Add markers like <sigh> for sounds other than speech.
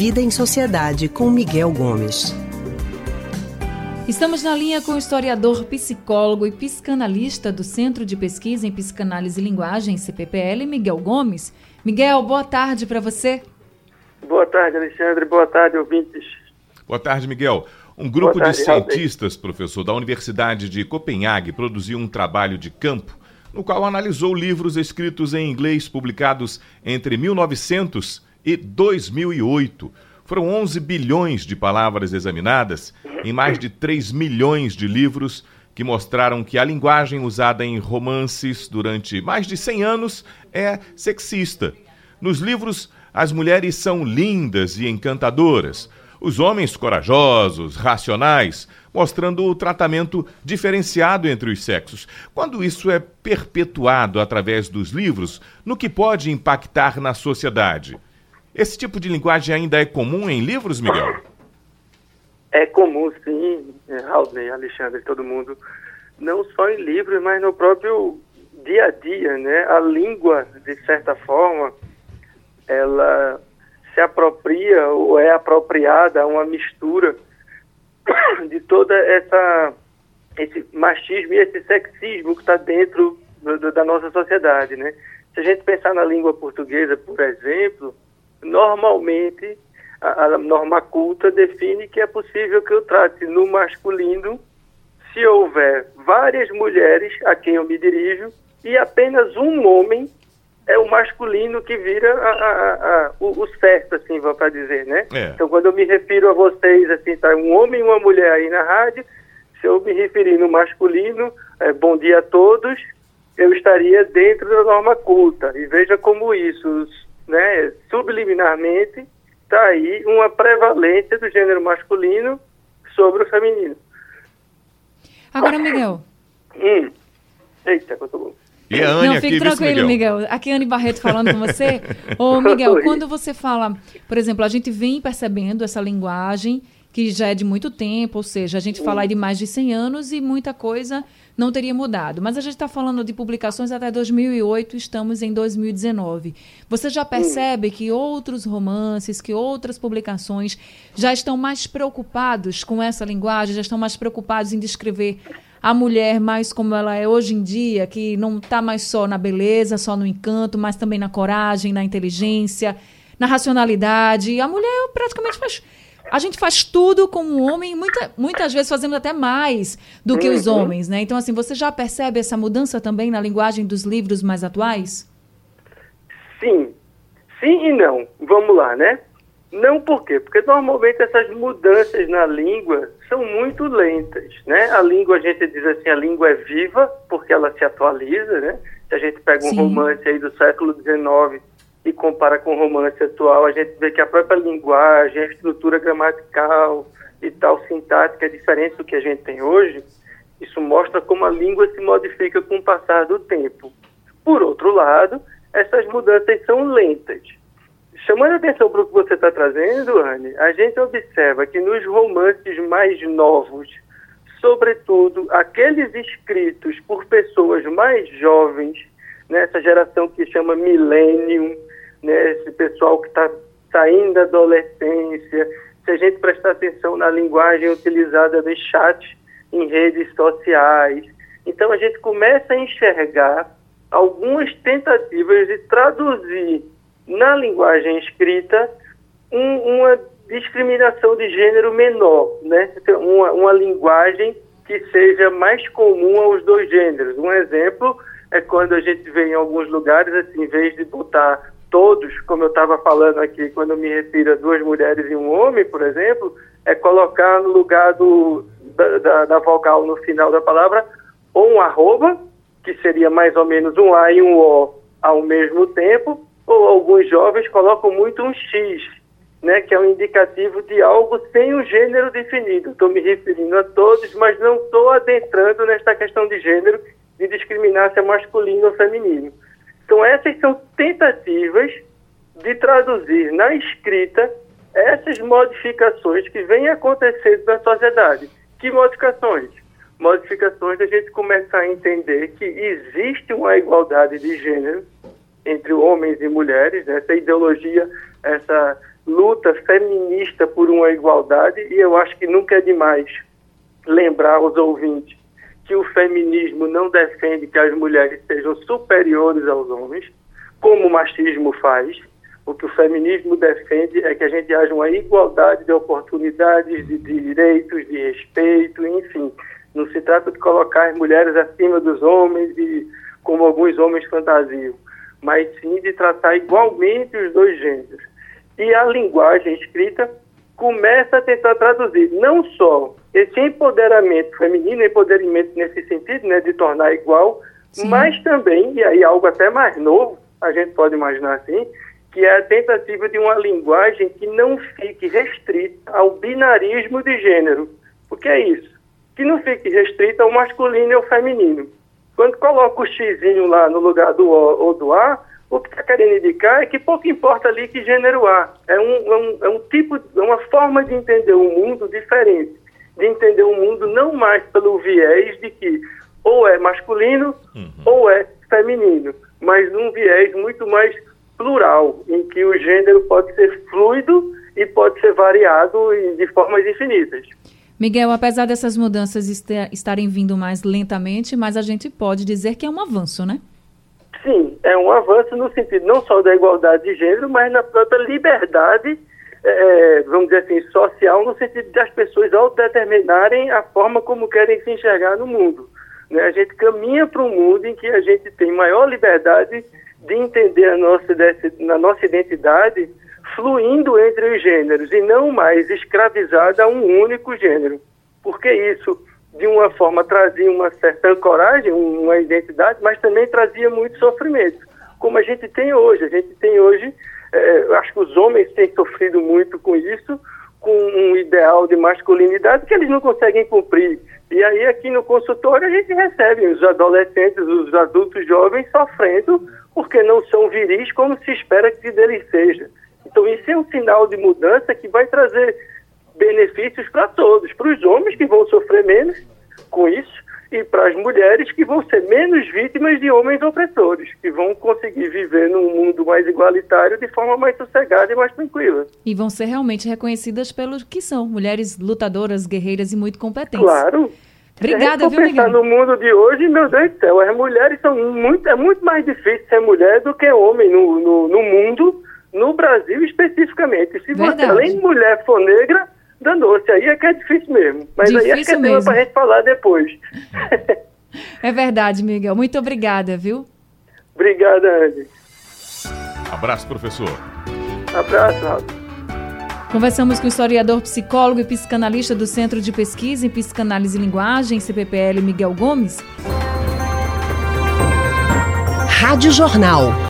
Vida em Sociedade com Miguel Gomes. Estamos na linha com o historiador, psicólogo e psicanalista do Centro de Pesquisa em Psicanálise e Linguagem, CPPL, Miguel Gomes. Miguel, boa tarde para você. Boa tarde, Alexandre. Boa tarde, ouvintes. Boa tarde, Miguel. Um grupo tarde, de cientistas, professor, da Universidade de Copenhague produziu um trabalho de campo no qual analisou livros escritos em inglês publicados entre 1900 e 2008. Foram 11 bilhões de palavras examinadas em mais de 3 milhões de livros que mostraram que a linguagem usada em romances durante mais de 100 anos é sexista. Nos livros, as mulheres são lindas e encantadoras, os homens corajosos, racionais, mostrando o tratamento diferenciado entre os sexos. Quando isso é perpetuado através dos livros, no que pode impactar na sociedade? Esse tipo de linguagem ainda é comum em livros, Miguel? É comum, sim, Raul, Alexandre, todo mundo. Não só em livros, mas no próprio dia a dia, né? A língua, de certa forma, ela se apropria ou é apropriada a uma mistura de toda essa esse machismo e esse sexismo que está dentro do, do, da nossa sociedade, né? Se a gente pensar na língua portuguesa, por exemplo, normalmente a, a norma culta define que é possível que eu trate no masculino se houver várias mulheres a quem eu me dirijo e apenas um homem é o masculino que vira a, a, a, o, o, certo, assim, vou para dizer, né? É. Então, quando eu me refiro a vocês, assim, tá um homem e uma mulher aí na rádio, se eu me referir no masculino, é, bom dia a todos, eu estaria dentro da norma culta. E veja como isso, né, subliminarmente, está aí uma prevalência do gênero masculino sobre o feminino. Agora, Miguel. <laughs> Hum. Eita, quanto bom. E a Anne Não, aqui, fique tranquilo, Miguel. Miguel. Aqui é Anne Barreto falando com você. <laughs> Ô, Miguel, quando você fala, por exemplo, a gente vem percebendo essa linguagem que já é de muito tempo, ou seja, a gente fala de mais de 100 anos e muita coisa não teria mudado. Mas a gente está falando de publicações até 2008, estamos em 2019. Você já percebe que outros romances, que outras publicações já estão mais preocupados com essa linguagem, já estão mais preocupados em descrever a mulher mais como ela é hoje em dia, que não está mais só na beleza, só no encanto, mas também na coragem, na inteligência, na racionalidade. A mulher praticamente faz. A gente faz tudo como homem, muita, muitas vezes fazemos até mais do que os uhum. homens, né? Então, assim, você já percebe essa mudança também na linguagem dos livros mais atuais? Sim. Sim e não. Vamos lá, né? Não por quê? Porque normalmente essas mudanças na língua são muito lentas, né? A língua, a gente diz assim, a língua é viva porque ela se atualiza, né? Se a gente pega um Sim. romance aí do século XIX e compara com o romance atual, a gente vê que a própria linguagem, a estrutura gramatical e tal, sintática é diferente do que a gente tem hoje. Isso mostra como a língua se modifica com o passar do tempo. Por outro lado, essas mudanças são lentas. Chamando a atenção para o que você está trazendo, Anne, a gente observa que nos romances mais novos, sobretudo aqueles escritos por pessoas mais jovens, nessa geração que chama millennium, né, esse pessoal que está saindo da adolescência, se a gente prestar atenção na linguagem utilizada de chat em redes sociais, então a gente começa a enxergar algumas tentativas de traduzir na linguagem escrita um, uma discriminação de gênero menor, né? Uma, uma linguagem que seja mais comum aos dois gêneros. Um exemplo é quando a gente vê em alguns lugares, assim, em vez de botar todos, como eu estava falando aqui, quando me refiro a duas mulheres e um homem, por exemplo, é colocar no lugar do, da, da, da vogal no final da palavra ou um arroba, que seria mais ou menos um A e um O ao mesmo tempo, ou alguns jovens colocam muito um X, né, que é um indicativo de algo sem um gênero definido. Estou me referindo a todos, mas não estou adentrando nesta questão de gênero, de discriminar se é masculino ou feminino. Então, essas são tentativas de traduzir na escrita essas modificações que vêm acontecendo na sociedade. Que modificações? Modificações da gente começar a entender que existe uma igualdade de gênero entre homens e mulheres, né? essa ideologia, essa, luta feminista por uma igualdade, e eu acho que nunca é demais lembrar aos ouvintes que o feminismo não defende que as mulheres sejam superiores aos homens, como o machismo faz. O que o feminismo defende é que a gente haja uma igualdade de oportunidades, de direitos, de respeito, enfim. Não se trata de colocar as mulheres acima dos homens e como alguns homens fantasiam, mas sim de tratar igualmente os dois gêneros. E a linguagem escrita começa a tentar traduzir não só esse empoderamento feminino, empoderamento nesse sentido, né, de tornar igual, sim. mas também, e aí algo até mais novo, a gente pode imaginar assim, que é a tentativa de uma linguagem que não fique restrita ao binarismo de gênero. O que é isso? Que não fique restrita ao masculino e ao feminino. Quando coloca o xizinho lá no lugar do O ou do A, o que está querendo indicar é que pouco importa ali que gênero há. É um, é um, é um tipo, é uma forma de entender o mundo diferente. De entender o mundo não mais pelo viés de que ou é masculino uhum. ou é feminino, mas num viés muito mais plural, em que o gênero pode ser fluido e pode ser variado de formas infinitas. Miguel, apesar dessas mudanças estarem vindo mais lentamente, mas a gente pode dizer que é um avanço, né? Sim, é um avanço no sentido não só da igualdade de gênero, mas na própria liberdade, é, vamos dizer assim, social, no sentido de as pessoas autodeterminarem a forma como querem se enxergar no mundo. Né? A gente caminha para um mundo em que a gente tem maior liberdade de entender a nossa, na nossa identidade fluindo entre os gêneros e não mais escravizada a um único gênero. Porque isso, de uma forma, trazia uma certa coragem, uma identidade, mas também trazia muito sofrimento, como a gente tem hoje. A gente tem hoje, é, acho que os homens têm sofrido muito com isso, com um ideal de masculinidade que eles não conseguem cumprir. E aí aqui no consultório a gente recebe os adolescentes, os adultos jovens sofrendo porque não são viris como se espera que deles seja. Então isso é um sinal de mudança que vai trazer benefícios para todos, para os homens que vão sofrer menos com isso e para as mulheres que vão ser menos vítimas de homens opressores, que vão conseguir viver num mundo mais igualitário de forma mais sossegada e mais tranquila. E vão ser realmente reconhecidas pelos que são, mulheres lutadoras, guerreiras e muito competentes. Claro. Obrigada, viu, Miguel? no mundo de hoje, meu Deus do céu, as mulheres são muito, é muito mais difícil ser mulher do que homem no, no, no mundo, no Brasil especificamente. Se Verdade. você, além de mulher, for negra, danou-se. Aí é que é difícil mesmo. Mas difícil aí acho que é tema para a gente falar depois. <laughs> é verdade, Miguel. Muito obrigada, viu? Obrigada, Andy. Abraço, professor. Abraço, Raul. Conversamos com o historiador, psicólogo e psicanalista do Centro de Pesquisa em Psicanálise e Linguagem, CPPL, Miguel Gomes. Rádio Jornal.